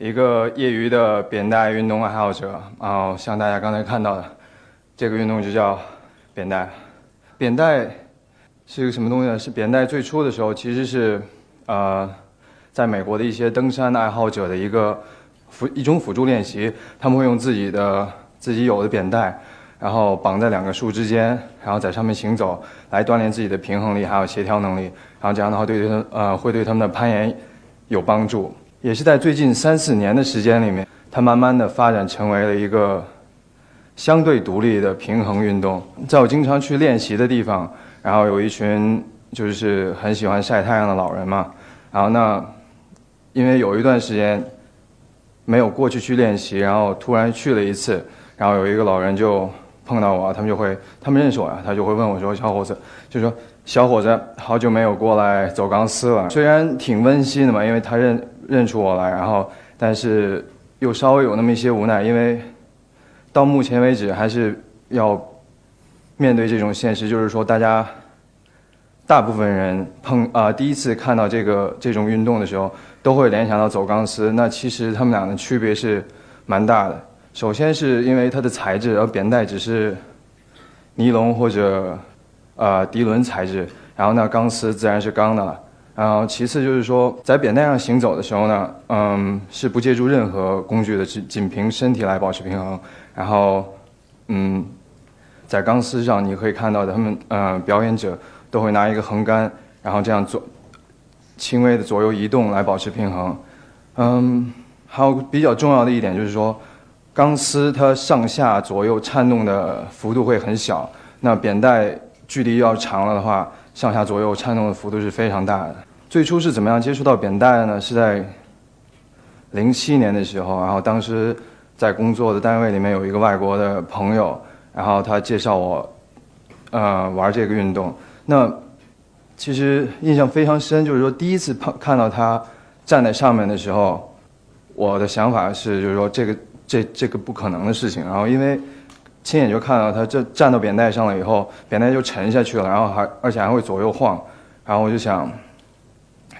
一个业余的扁带运动爱好者啊、像大家刚才看到的，这个运动就叫扁带。扁带是一个什么东西呢？是扁带最初的时候其实是呃，在美国的一些登山爱好者的一个辅一种辅助练习，他们会用自己的自己有的扁带，然后绑在两个树之间，然后在上面行走，来锻炼自己的平衡力还有协调能力，然后这样的话对他呃会对他们的攀岩有帮助。也是在最近三四年的时间里面，它慢慢的发展成为了一个相对独立的平衡运动。在我经常去练习的地方，然后有一群就是很喜欢晒太阳的老人嘛，然后那因为有一段时间没有过去去练习，然后突然去了一次，然后有一个老人就碰到我，他们就会他们认识我呀，他就会问我说：“小伙子，就说小伙子，好久没有过来走钢丝了。”虽然挺温馨的嘛，因为他认认出我来，然后但是又稍微有那么一些无奈，因为到目前为止还是要面对这种现实，就是说大家大部分人碰啊、第一次看到这个这种运动的时候，都会联想到走钢丝。那其实他们俩的区别是蛮大的。首先是因为它的材质，而扁带只是尼龙或者呃涤纶材质，然后呢钢丝自然是钢的了。然后其次就是说，在扁带上行走的时候呢，嗯，是不借助任何工具的，只仅凭身体来保持平衡。然后，嗯，在钢丝上你可以看到的，他们呃表演者都会拿一个横杆，然后这样左轻微的左右移动来保持平衡。嗯，还有比较重要的一点就是说，钢丝它上下左右颤动的幅度会很小，那扁带距离要长了的话，上下左右颤动的幅度是非常大的。最初是怎么样接触到扁带的呢？是在零七年的时候，然后当时在工作的单位里面有一个外国的朋友，然后他介绍我，呃，玩这个运动。那其实印象非常深，就是说第一次碰看到他站在上面的时候，我的想法是，就是说这个这这个不可能的事情。然后因为亲眼就看到他这站到扁带上了以后，扁带就沉下去了，然后还而且还会左右晃，然后我就想，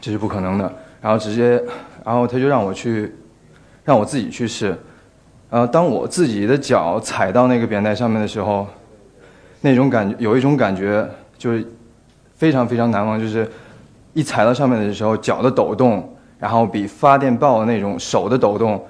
这是不可能的。然后直接，然后他就让我去，让我自己去试。然后当我自己的脚踩到那个扁带上面的时候，那种感觉有一种感觉就是非常非常难忘，就是一踩到上面的时候，脚的抖动，然后比发电报的那种手的抖动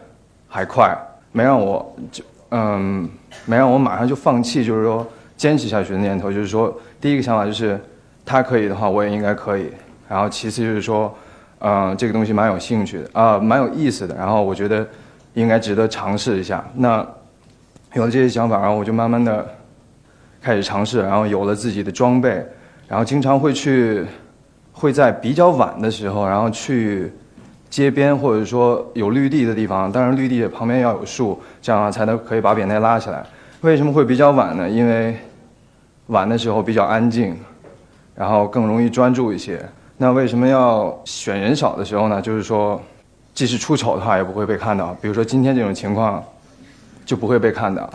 还快，没让我就嗯，没让我马上就放弃，就是说坚持下去的念头。就是说，第一个想法就是他可以的话，我也应该可以。然后其次就是说，嗯，这个东西蛮有兴趣的啊、蛮有意思的。然后我觉得应该值得尝试一下。那有了这些想法，然后我就慢慢的开始尝试，然后有了自己的装备，然后经常会去，会在比较晚的时候，然后去街边或者说有绿地的地方，当然绿地旁边要有树，这样才能可以把扁担拉起来。为什么会比较晚呢？因为晚的时候比较安静，然后更容易专注一些。那为什么要选人少的时候呢？就是说，即使出丑的话也不会被看到。比如说今天这种情况，就不会被看到。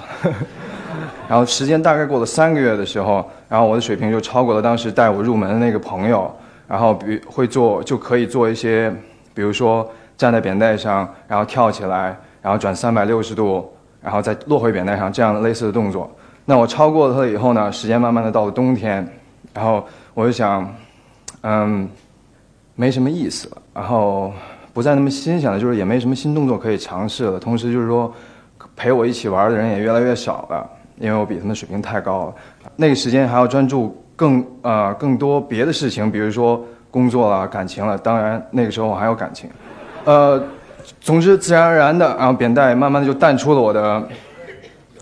然后时间大概过了三个月的时候，然后我的水平就超过了当时带我入门的那个朋友。然后比会做就可以做一些，比如说站在扁带上，然后跳起来，然后转三百六十度，然后再落回扁带上这样类似的动作。那我超过了它以后呢，时间慢慢的到了冬天，然后我就想，嗯，没什么意思了，然后不再那么新鲜了，就是也没什么新动作可以尝试了。同时就是说，陪我一起玩的人也越来越少了，因为我比他们水平太高了。那个时间还要专注更呃更多别的事情，比如说工作了、感情了。当然那个时候我还有感情，呃，总之自然而然的，然后扁带慢慢的就淡出了我的，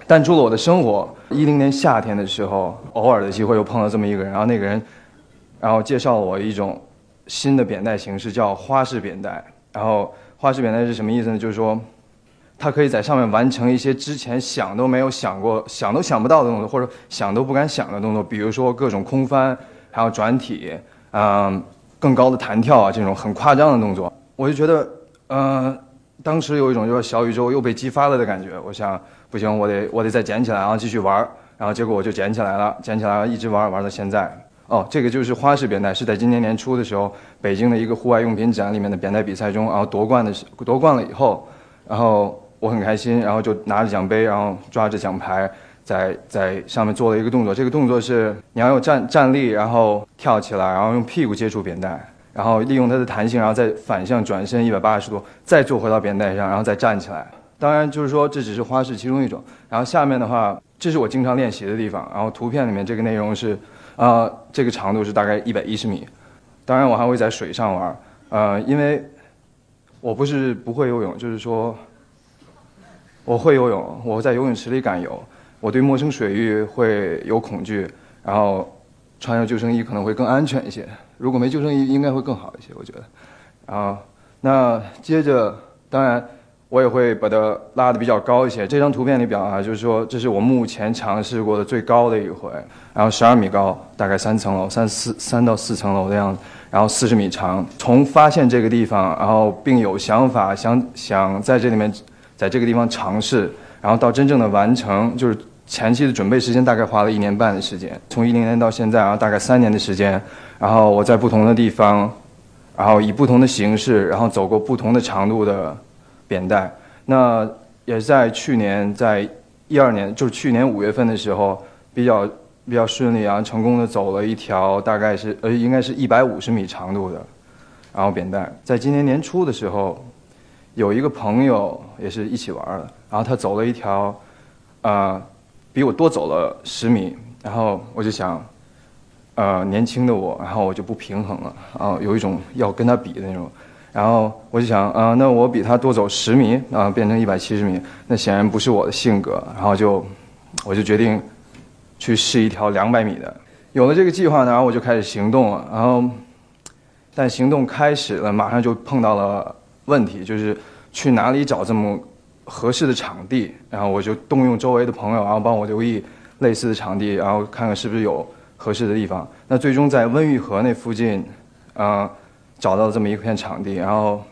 淡出了我的生活。一零年夏天的时候，偶尔的机会又碰到这么一个人，然后那个人，然后介绍了我一种新的扁带形式，叫花式扁带。然后花式扁带是什么意思呢？就是说，它可以在上面完成一些之前想都没有想过、想都想不到的动作，或者想都不敢想的动作，比如说各种空翻，还有转体，嗯、更高的弹跳啊，这种很夸张的动作。我就觉得，呃，当时有一种就是小宇宙又被激发了的感觉。我想，不行，我得我得再捡起来，然后继续玩儿。然后结果我就捡起来了，捡起来了，一直玩玩到现在。哦，这个就是花式扁带，是在今年年初的时候，北京的一个户外用品展里面的扁带比赛中，然后夺冠的夺冠了以后，然后我很开心，然后就拿着奖杯，然后抓着奖牌，在在上面做了一个动作。这个动作是你要用站站立，然后跳起来，然后用屁股接触扁带，然后利用它的弹性，然后再反向转身一百八十度，再坐回到扁带上，然后再站起来。当然，就是说这只是花式其中一种。然后下面的话，这是我经常练习的地方。然后图片里面这个内容是。啊，这个长度是大概一百一十米，当然我还会在水上玩，呃，因为我不是不会游泳，就是说我会游泳，我在游泳池里敢游，我对陌生水域会有恐惧，然后穿上救生衣可能会更安全一些，如果没救生衣应该会更好一些，我觉得，然后那接着当然。我也会把它拉的比较高一些。这张图片里表啊，就是说这是我目前尝试过的最高的一回，然后十二米高，大概三层楼，三四三到四层楼的样子，然后四十米长。从发现这个地方，然后并有想法想想在这里面，在这个地方尝试，然后到真正的完成，就是前期的准备时间大概花了一年半的时间。从一零年到现在，然后大概三年的时间，然后我在不同的地方，然后以不同的形式，然后走过不同的长度的。扁带，那也在去年，在一二年，就是去年五月份的时候，比较比较顺利，然后成功的走了一条大概是呃，应该是一百五十米长度的，然后扁带。在今年年初的时候，有一个朋友也是一起玩的，然后他走了一条，啊，比我多走了十米，然后我就想，呃，年轻的我，然后我就不平衡了，然后有一种要跟他比的那种。然后我就想，啊，那我比他多走十米，啊，变成一百七十米，那显然不是我的性格。然后就，我就决定去试一条两百米的。有了这个计划呢，然后我就开始行动了。然后，但行动开始了，马上就碰到了问题，就是去哪里找这么合适的场地。然后我就动用周围的朋友，然后帮我留意类似的场地，然后看看是不是有合适的地方。那最终在温榆河那附近，啊。找到了这么一片场地，然后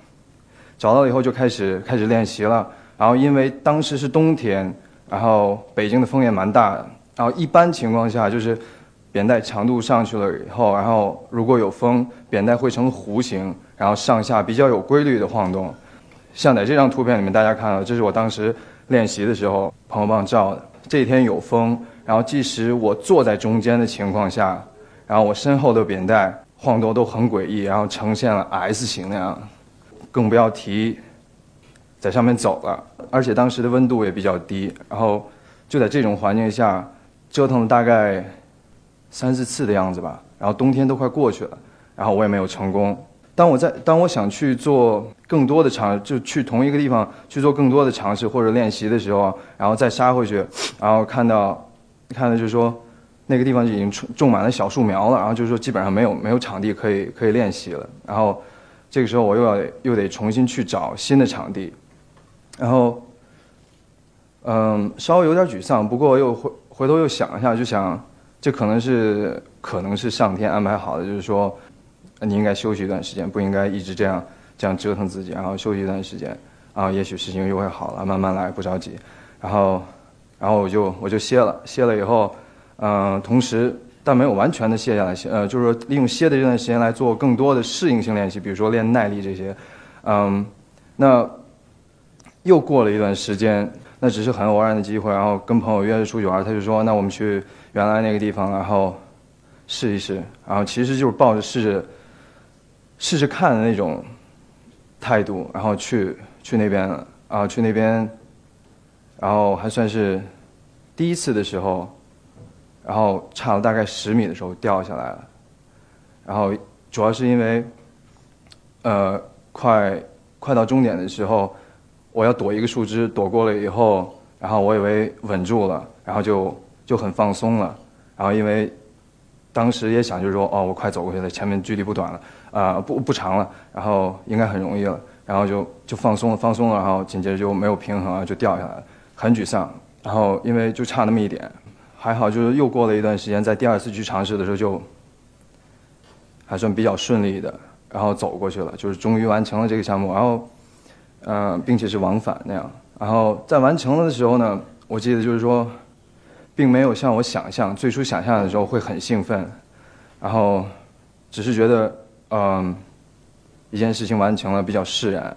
找到以后就开始开始练习了。然后因为当时是冬天，然后北京的风也蛮大的。然后一般情况下就是扁带长度上去了以后，然后如果有风，扁带会成弧形，然后上下比较有规律的晃动。像在这张图片里面，大家看到，这是我当时练习的时候朋友帮我照的。这天有风，然后即使我坐在中间的情况下，然后我身后的扁带。晃动都很诡异，然后呈现了 S 型那样，更不要提在上面走了。而且当时的温度也比较低，然后就在这种环境下折腾了大概三四次的样子吧。然后冬天都快过去了，然后我也没有成功。当我在当我想去做更多的尝，就去同一个地方去做更多的尝试或者练习的时候，然后再杀回去，然后看到看到就是说。那个地方就已经种种满了小树苗了，然后就是说基本上没有没有场地可以可以练习了。然后这个时候我又要又得重新去找新的场地，然后嗯稍微有点沮丧，不过又回回头又想一下，就想这可能是可能是上天安排好的，就是说你应该休息一段时间，不应该一直这样这样折腾自己，然后休息一段时间，然后也许事情又会好了，慢慢来，不着急。然后然后我就我就歇了，歇了以后。嗯，同时，但没有完全的歇下来，呃，就是说利用歇的这段时间来做更多的适应性练习，比如说练耐力这些。嗯，那又过了一段时间，那只是很偶然的机会，然后跟朋友约着出去玩，他就说，那我们去原来那个地方，然后试一试，然后其实就是抱着试着试试看的那种态度，然后去去那边，啊，去那边，然后还算是第一次的时候。然后差了大概十米的时候掉下来了，然后主要是因为，呃，快快到终点的时候，我要躲一个树枝，躲过了以后，然后我以为稳住了，然后就就很放松了，然后因为当时也想就是说，哦，我快走过去了，前面距离不短了，啊，不不长了，然后应该很容易了，然后就就放松了，放松了，然后紧接着就没有平衡啊，就掉下来了，很沮丧，然后因为就差那么一点。还好，就是又过了一段时间，在第二次去尝试的时候，就还算比较顺利的，然后走过去了，就是终于完成了这个项目。然后，嗯，并且是往返那样。然后在完成了的时候呢，我记得就是说，并没有像我想象最初想象的时候会很兴奋，然后只是觉得，嗯，一件事情完成了比较释然，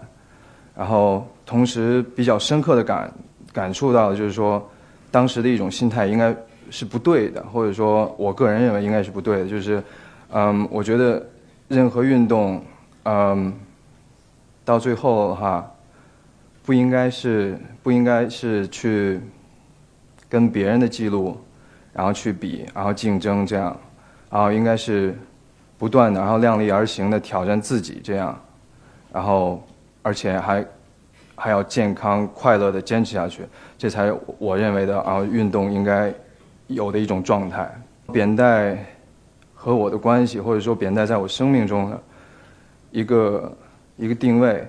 然后同时比较深刻的感感触到就是说，当时的一种心态应该是不对的，或者说我个人认为应该是不对的，就是，嗯，我觉得任何运动，嗯，到最后哈，不应该是不应该是去跟别人的记录。然后去比，然后竞争，这样，然后应该是不断的，然后量力而行的挑战自己，这样，然后而且还还要健康快乐的坚持下去，这才我认为的啊运动应该有的一种状态。扁带和我的关系，或者说扁带在我生命中的一个一个定位，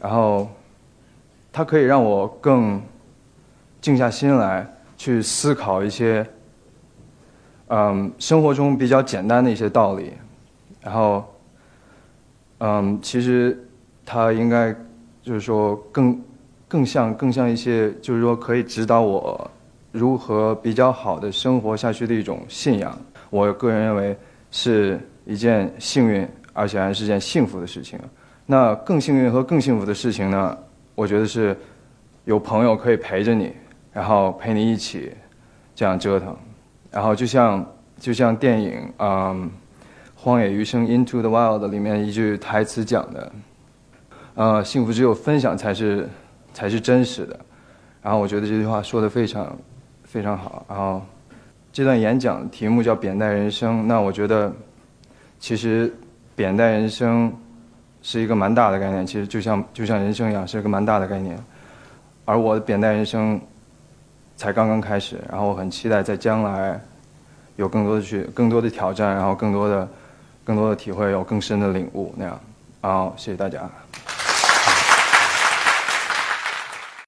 然后它可以让我更静下心来去思考一些。嗯，生活中比较简单的一些道理，然后，嗯，其实它应该就是说更更像更像一些，就是说可以指导我如何比较好的生活下去的一种信仰。我个人认为是一件幸运，而且还是件幸福的事情。那更幸运和更幸福的事情呢？我觉得是有朋友可以陪着你，然后陪你一起这样折腾。然后就像就像电影《嗯荒野余生》（Into the Wild） 里面一句台词讲的，呃，幸福只有分享才是才是真实的。然后我觉得这句话说的非常非常好。然后这段演讲题目叫“扁带人生”，那我觉得其实“扁带人生”是一个蛮大的概念，其实就像就像人生一样，是一个蛮大的概念。而我的扁带人生。才刚刚开始，然后我很期待在将来有更多的去、更多的挑战，然后更多的、更多的体会，有更深的领悟那样。好，谢谢大家。